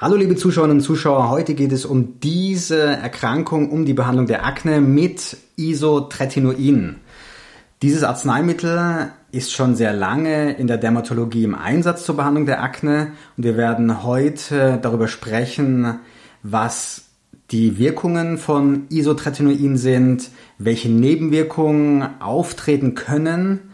Hallo liebe Zuschauerinnen und Zuschauer, heute geht es um diese Erkrankung, um die Behandlung der Akne mit Isotretinoin. Dieses Arzneimittel ist schon sehr lange in der Dermatologie im Einsatz zur Behandlung der Akne und wir werden heute darüber sprechen, was die Wirkungen von Isotretinoin sind, welche Nebenwirkungen auftreten können,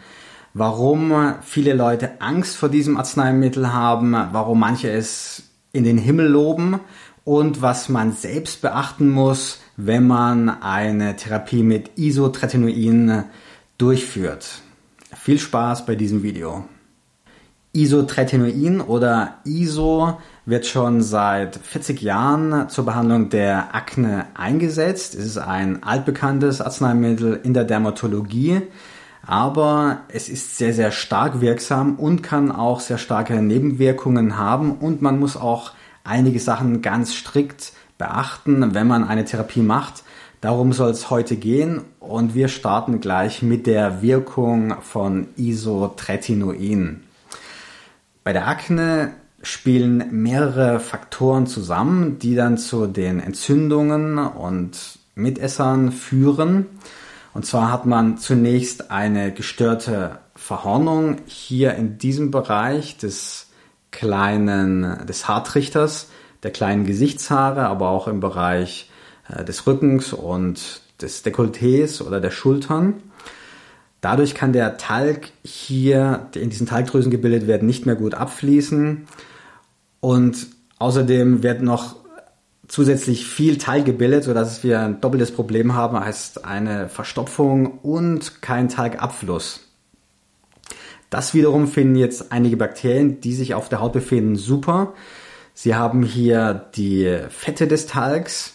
warum viele Leute Angst vor diesem Arzneimittel haben, warum manche es in den Himmel loben und was man selbst beachten muss, wenn man eine Therapie mit Isotretinoin durchführt. Viel Spaß bei diesem Video. Isotretinoin oder ISO wird schon seit 40 Jahren zur Behandlung der Akne eingesetzt. Es ist ein altbekanntes Arzneimittel in der Dermatologie, aber es ist sehr, sehr stark wirksam und kann auch sehr starke Nebenwirkungen haben und man muss auch einige Sachen ganz strikt beachten, wenn man eine Therapie macht. Darum soll es heute gehen und wir starten gleich mit der Wirkung von Isotretinoin. Bei der Akne spielen mehrere Faktoren zusammen, die dann zu den Entzündungen und Mitessern führen. Und zwar hat man zunächst eine gestörte Verhornung hier in diesem Bereich des kleinen, des Haartrichters, der kleinen Gesichtshaare, aber auch im Bereich äh, des Rückens und des Dekolletés oder der Schultern. Dadurch kann der Talg hier, der in diesen Talgdrüsen gebildet wird, nicht mehr gut abfließen. Und außerdem wird noch zusätzlich viel Teil gebildet, sodass wir ein doppeltes Problem haben, heißt eine Verstopfung und kein Talgabfluss. Das wiederum finden jetzt einige Bakterien, die sich auf der Haut befinden, super. Sie haben hier die Fette des Talgs,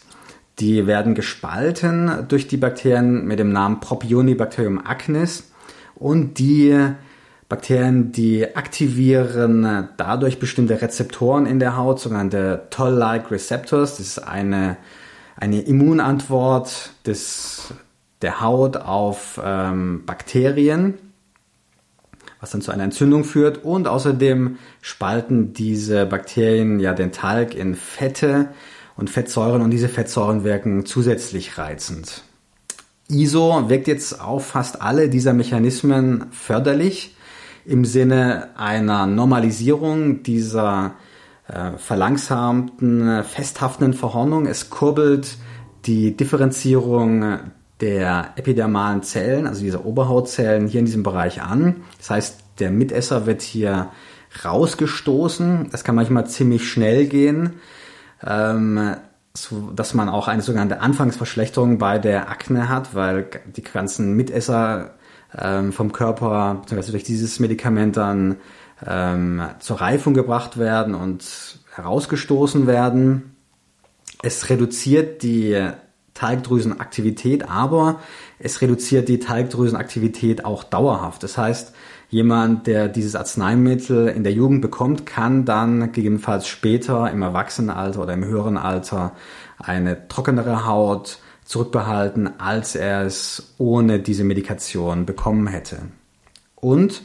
die werden gespalten durch die Bakterien mit dem Namen Propionibacterium acnes und die Bakterien, die aktivieren dadurch bestimmte Rezeptoren in der Haut, sogenannte Toll-like Receptors. Das ist eine, eine Immunantwort des, der Haut auf ähm, Bakterien, was dann zu einer Entzündung führt. Und außerdem spalten diese Bakterien ja den Talg in Fette und Fettsäuren und diese Fettsäuren wirken zusätzlich reizend. ISO wirkt jetzt auf fast alle dieser Mechanismen förderlich im Sinne einer Normalisierung dieser äh, verlangsamten, festhaftenden Verhornung. Es kurbelt die Differenzierung der epidermalen Zellen, also dieser Oberhautzellen hier in diesem Bereich an. Das heißt, der Mitesser wird hier rausgestoßen. Das kann manchmal ziemlich schnell gehen, ähm, so, dass man auch eine sogenannte Anfangsverschlechterung bei der Akne hat, weil die ganzen Mitesser ähm, vom Körper beziehungsweise durch dieses Medikament dann ähm, zur Reifung gebracht werden und herausgestoßen werden. Es reduziert die Talgdrüsenaktivität, aber es reduziert die Talgdrüsenaktivität auch dauerhaft. Das heißt, jemand, der dieses Arzneimittel in der Jugend bekommt, kann dann gegebenenfalls später im Erwachsenenalter oder im höheren Alter eine trockenere Haut, zurückbehalten, als er es ohne diese Medikation bekommen hätte. Und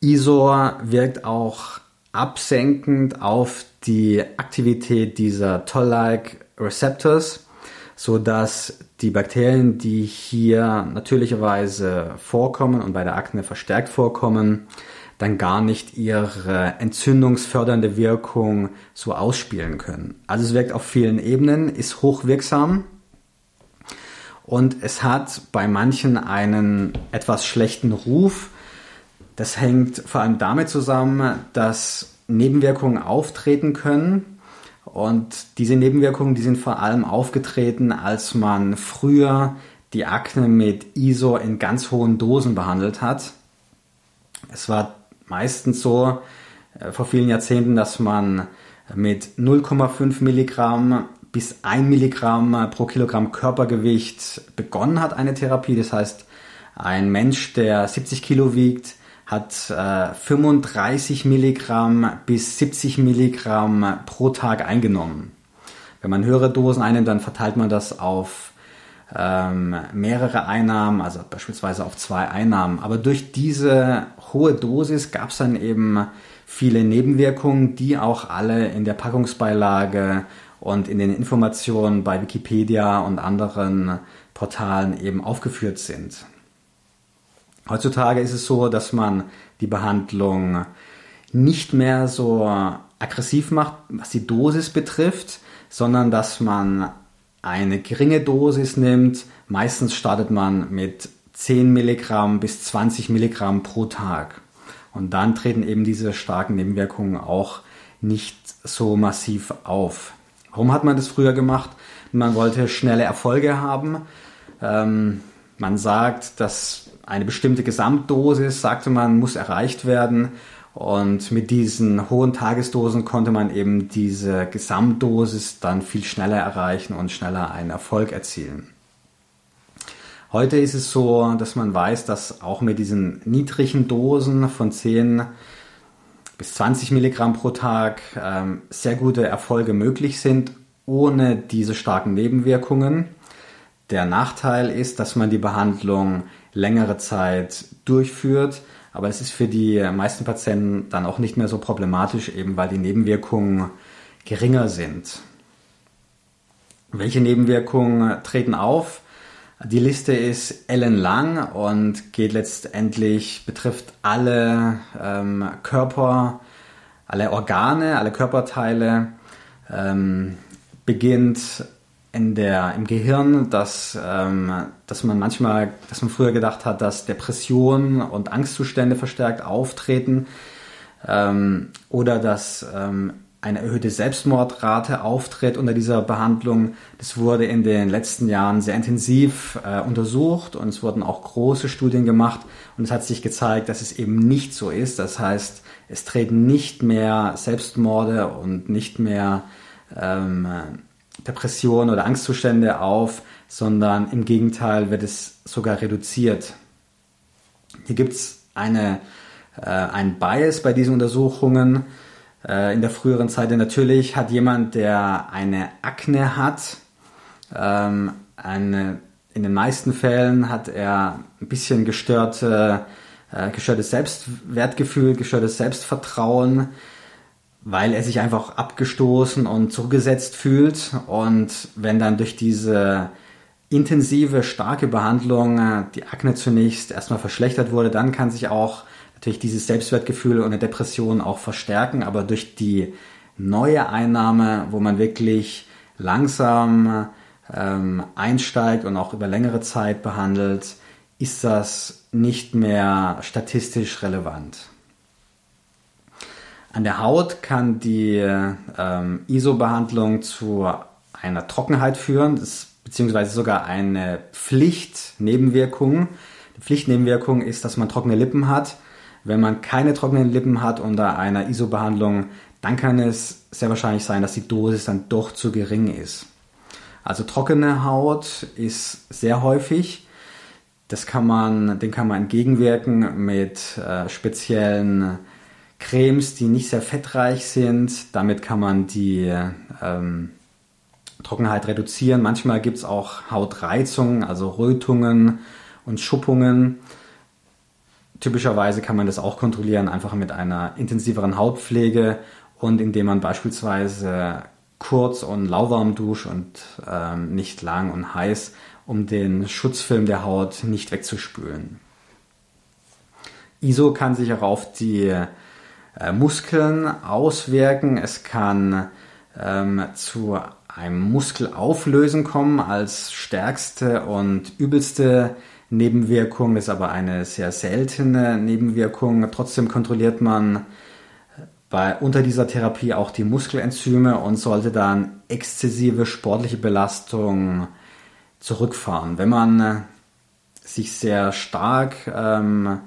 Isor wirkt auch absenkend auf die Aktivität dieser Toll-like Receptors, so dass die Bakterien, die hier natürlicherweise vorkommen und bei der Akne verstärkt vorkommen, dann gar nicht ihre entzündungsfördernde Wirkung so ausspielen können. Also es wirkt auf vielen Ebenen, ist hochwirksam und es hat bei manchen einen etwas schlechten Ruf. Das hängt vor allem damit zusammen, dass Nebenwirkungen auftreten können. Und diese Nebenwirkungen, die sind vor allem aufgetreten, als man früher die Akne mit ISO in ganz hohen Dosen behandelt hat. Es war meistens so äh, vor vielen Jahrzehnten, dass man mit 0,5 Milligramm bis ein Milligramm pro Kilogramm Körpergewicht begonnen hat, eine Therapie. Das heißt, ein Mensch, der 70 Kilo wiegt, hat äh, 35 Milligramm bis 70 Milligramm pro Tag eingenommen. Wenn man höhere Dosen einnimmt, dann verteilt man das auf ähm, mehrere Einnahmen, also beispielsweise auf zwei Einnahmen. Aber durch diese hohe Dosis gab es dann eben viele Nebenwirkungen, die auch alle in der Packungsbeilage und in den Informationen bei Wikipedia und anderen Portalen eben aufgeführt sind. Heutzutage ist es so, dass man die Behandlung nicht mehr so aggressiv macht, was die Dosis betrifft, sondern dass man eine geringe Dosis nimmt. Meistens startet man mit 10 Milligramm bis 20 Milligramm pro Tag. Und dann treten eben diese starken Nebenwirkungen auch nicht so massiv auf. Warum hat man das früher gemacht? Man wollte schnelle Erfolge haben. Ähm, man sagt, dass eine bestimmte Gesamtdosis, sagte man, muss erreicht werden. Und mit diesen hohen Tagesdosen konnte man eben diese Gesamtdosis dann viel schneller erreichen und schneller einen Erfolg erzielen. Heute ist es so, dass man weiß, dass auch mit diesen niedrigen Dosen von 10 bis 20 Milligramm pro Tag ähm, sehr gute Erfolge möglich sind, ohne diese starken Nebenwirkungen. Der Nachteil ist, dass man die Behandlung längere Zeit durchführt, aber es ist für die meisten Patienten dann auch nicht mehr so problematisch, eben weil die Nebenwirkungen geringer sind. Welche Nebenwirkungen treten auf? Die Liste ist ellenlang und geht letztendlich, betrifft alle ähm, Körper, alle Organe, alle Körperteile, ähm, beginnt in der, im Gehirn, dass, ähm, dass man manchmal, dass man früher gedacht hat, dass Depressionen und Angstzustände verstärkt auftreten ähm, oder dass ähm, eine erhöhte Selbstmordrate auftritt unter dieser Behandlung. Das wurde in den letzten Jahren sehr intensiv äh, untersucht und es wurden auch große Studien gemacht und es hat sich gezeigt, dass es eben nicht so ist. Das heißt, es treten nicht mehr Selbstmorde und nicht mehr ähm, Depressionen oder Angstzustände auf, sondern im Gegenteil wird es sogar reduziert. Hier gibt es eine, äh, einen Bias bei diesen Untersuchungen. Äh, in der früheren Zeit natürlich hat jemand, der eine Akne hat, ähm, eine, in den meisten Fällen hat er ein bisschen gestörte, äh, gestörtes Selbstwertgefühl, gestörtes Selbstvertrauen weil er sich einfach abgestoßen und zurückgesetzt fühlt. Und wenn dann durch diese intensive, starke Behandlung äh, die Akne zunächst erstmal verschlechtert wurde, dann kann sich auch natürlich dieses Selbstwertgefühl und eine Depression auch verstärken. Aber durch die neue Einnahme, wo man wirklich langsam ähm, einsteigt und auch über längere Zeit behandelt, ist das nicht mehr statistisch relevant. An der Haut kann die ähm, ISO-Behandlung zu einer Trockenheit führen, das, beziehungsweise sogar eine Pflichtnebenwirkung. Die Pflichtnebenwirkung ist, dass man trockene Lippen hat. Wenn man keine trockenen Lippen hat unter einer ISO-Behandlung, dann kann es sehr wahrscheinlich sein, dass die Dosis dann doch zu gering ist. Also trockene Haut ist sehr häufig. Das kann man, dem kann man entgegenwirken mit äh, speziellen Cremes, die nicht sehr fettreich sind. Damit kann man die ähm, Trockenheit reduzieren. Manchmal gibt es auch Hautreizungen, also Rötungen und Schuppungen. Typischerweise kann man das auch kontrollieren, einfach mit einer intensiveren Hautpflege und indem man beispielsweise kurz und lauwarm duscht und ähm, nicht lang und heiß, um den Schutzfilm der Haut nicht wegzuspülen. ISO kann sich auch auf die äh, Muskeln auswirken. Es kann ähm, zu einem Muskelauflösen kommen als stärkste und übelste Nebenwirkung. Das ist aber eine sehr seltene Nebenwirkung. Trotzdem kontrolliert man bei, unter dieser Therapie auch die Muskelenzyme und sollte dann exzessive sportliche Belastung zurückfahren. Wenn man sich sehr stark ähm,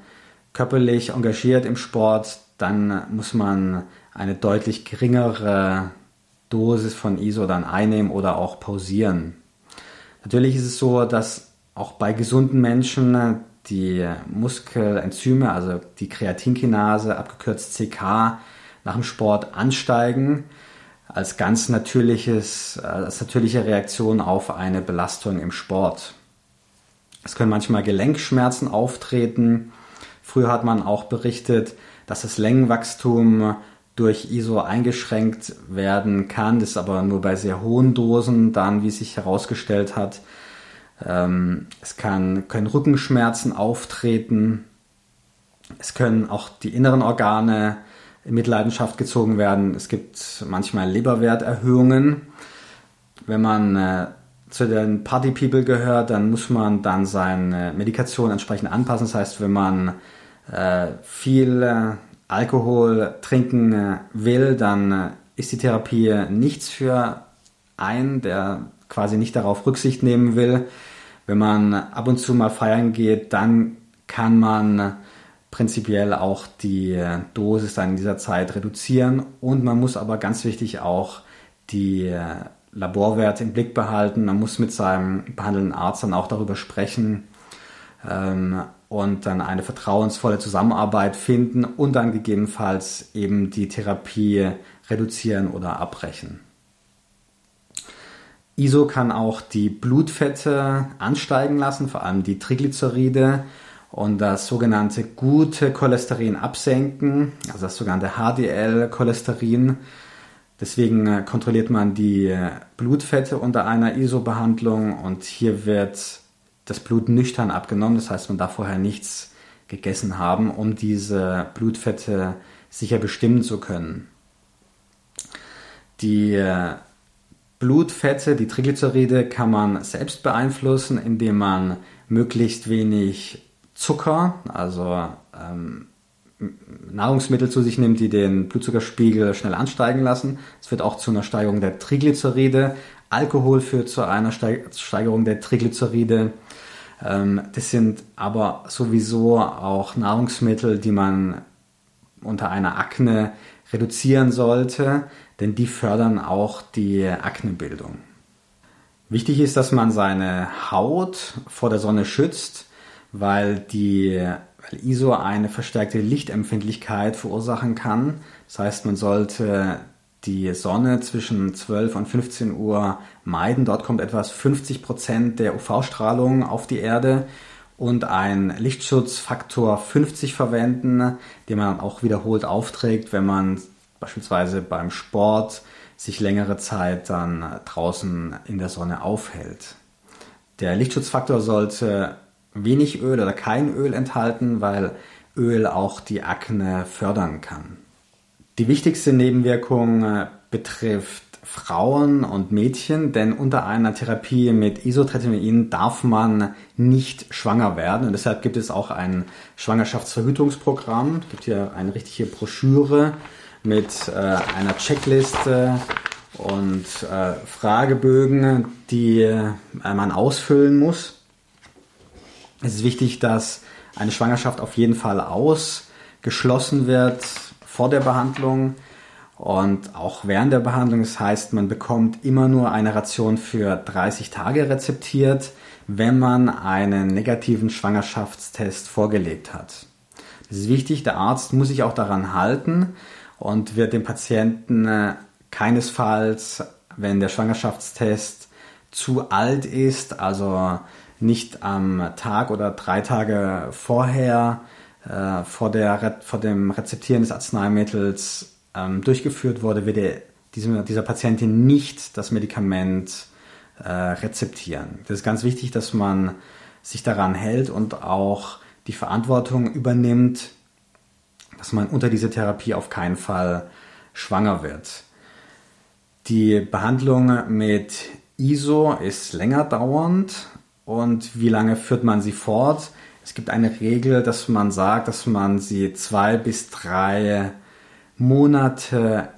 körperlich engagiert im Sport, dann muss man eine deutlich geringere Dosis von ISO dann einnehmen oder auch pausieren. Natürlich ist es so, dass auch bei gesunden Menschen die Muskelenzyme, also die Kreatinkinase, abgekürzt CK, nach dem Sport ansteigen als ganz natürliches, als natürliche Reaktion auf eine Belastung im Sport. Es können manchmal Gelenkschmerzen auftreten. Früher hat man auch berichtet, dass das Längenwachstum durch ISO eingeschränkt werden kann. Das ist aber nur bei sehr hohen Dosen dann, wie sich herausgestellt hat. Ähm, es kann, können Rückenschmerzen auftreten. Es können auch die inneren Organe in Mitleidenschaft gezogen werden. Es gibt manchmal Leberwerterhöhungen. Wenn man äh, zu den Party People gehört, dann muss man dann seine Medikation entsprechend anpassen. Das heißt, wenn man äh, viel äh, Alkohol trinken äh, will, dann äh, ist die Therapie nichts für einen, der quasi nicht darauf Rücksicht nehmen will. Wenn man ab und zu mal feiern geht, dann kann man prinzipiell auch die Dosis dann in dieser Zeit reduzieren und man muss aber ganz wichtig auch die Laborwerte im Blick behalten. Man muss mit seinem behandelnden Arzt dann auch darüber sprechen ähm, und dann eine vertrauensvolle Zusammenarbeit finden und dann gegebenenfalls eben die Therapie reduzieren oder abbrechen. ISO kann auch die Blutfette ansteigen lassen, vor allem die Triglyceride und das sogenannte gute Cholesterin absenken, also das sogenannte HDL-Cholesterin. Deswegen äh, kontrolliert man die äh, Blutfette unter einer ISO-Behandlung und hier wird das Blut nüchtern abgenommen. Das heißt, man darf vorher nichts gegessen haben, um diese Blutfette sicher bestimmen zu können. Die äh, Blutfette, die Triglyceride kann man selbst beeinflussen, indem man möglichst wenig Zucker, also ähm, Nahrungsmittel zu sich nimmt, die den Blutzuckerspiegel schnell ansteigen lassen. Es wird auch zu einer Steigerung der Triglyceride. Alkohol führt zu einer Steigerung der Triglyceride. Ähm, das sind aber sowieso auch Nahrungsmittel, die man unter einer Akne reduzieren sollte, denn die fördern auch die Aknebildung. Wichtig ist, dass man seine Haut vor der Sonne schützt, weil die weil ISO eine verstärkte Lichtempfindlichkeit verursachen kann. Das heißt, man sollte die Sonne zwischen 12 und 15 Uhr meiden. Dort kommt etwas 50 Prozent der UV-Strahlung auf die Erde und ein Lichtschutzfaktor 50 verwenden, den man auch wiederholt aufträgt, wenn man beispielsweise beim Sport sich längere Zeit dann draußen in der Sonne aufhält. Der Lichtschutzfaktor sollte wenig Öl oder kein Öl enthalten, weil Öl auch die Akne fördern kann. Die wichtigste Nebenwirkung äh, betrifft Frauen und Mädchen, denn unter einer Therapie mit Isotretinoin darf man nicht schwanger werden und deshalb gibt es auch ein Schwangerschaftsverhütungsprogramm. Es gibt hier eine richtige Broschüre mit äh, einer Checkliste und äh, Fragebögen, die äh, man ausfüllen muss. Es ist wichtig, dass eine Schwangerschaft auf jeden Fall ausgeschlossen wird vor der Behandlung und auch während der Behandlung. Das heißt, man bekommt immer nur eine Ration für 30 Tage rezeptiert, wenn man einen negativen Schwangerschaftstest vorgelegt hat. Das ist wichtig, der Arzt muss sich auch daran halten und wird dem Patienten äh, keinesfalls, wenn der Schwangerschaftstest zu alt ist, also nicht am Tag oder drei Tage vorher äh, vor, der, vor dem Rezeptieren des Arzneimittels ähm, durchgeführt wurde, wird diesem, dieser Patientin nicht das Medikament äh, rezeptieren. Das ist ganz wichtig, dass man sich daran hält und auch die Verantwortung übernimmt, dass man unter dieser Therapie auf keinen Fall schwanger wird. Die Behandlung mit ISO ist länger dauernd, und wie lange führt man sie fort? Es gibt eine Regel, dass man sagt, dass man sie zwei bis drei Monate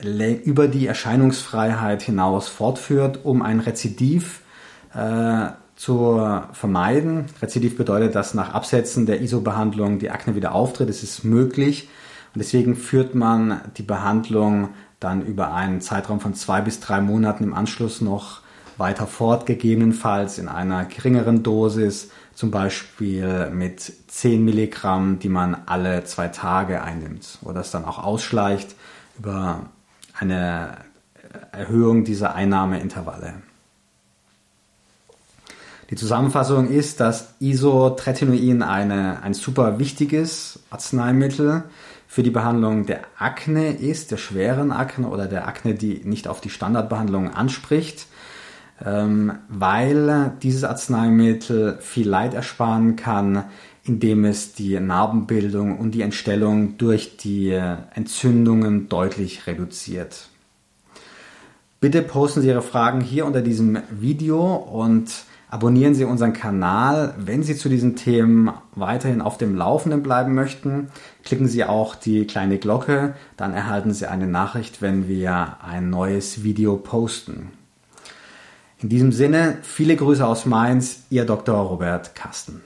über die Erscheinungsfreiheit hinaus fortführt, um ein Rezidiv äh, zu vermeiden. Rezidiv bedeutet, dass nach Absetzen der ISO-Behandlung die Akne wieder auftritt. Es ist möglich und deswegen führt man die Behandlung dann über einen Zeitraum von zwei bis drei Monaten im Anschluss noch weiter fort, gegebenenfalls in einer geringeren Dosis, zum Beispiel mit 10 Milligramm, die man alle zwei Tage einnimmt oder es dann auch ausschleicht über eine Erhöhung dieser Einnahmeintervalle. Die Zusammenfassung ist, dass Isotretinoin eine, ein super wichtiges Arzneimittel für die Behandlung der Akne ist, der schweren Akne oder der Akne, die nicht auf die Standardbehandlung anspricht, weil dieses Arzneimittel viel Leid ersparen kann, indem es die Narbenbildung und die Entstellung durch die Entzündungen deutlich reduziert. Bitte posten Sie Ihre Fragen hier unter diesem Video und abonnieren Sie unseren Kanal. Wenn Sie zu diesen Themen weiterhin auf dem Laufenden bleiben möchten, klicken Sie auch die kleine Glocke, dann erhalten Sie eine Nachricht, wenn wir ein neues Video posten. In diesem Sinne, viele Grüße aus Mainz, Ihr Dr. Robert Kasten.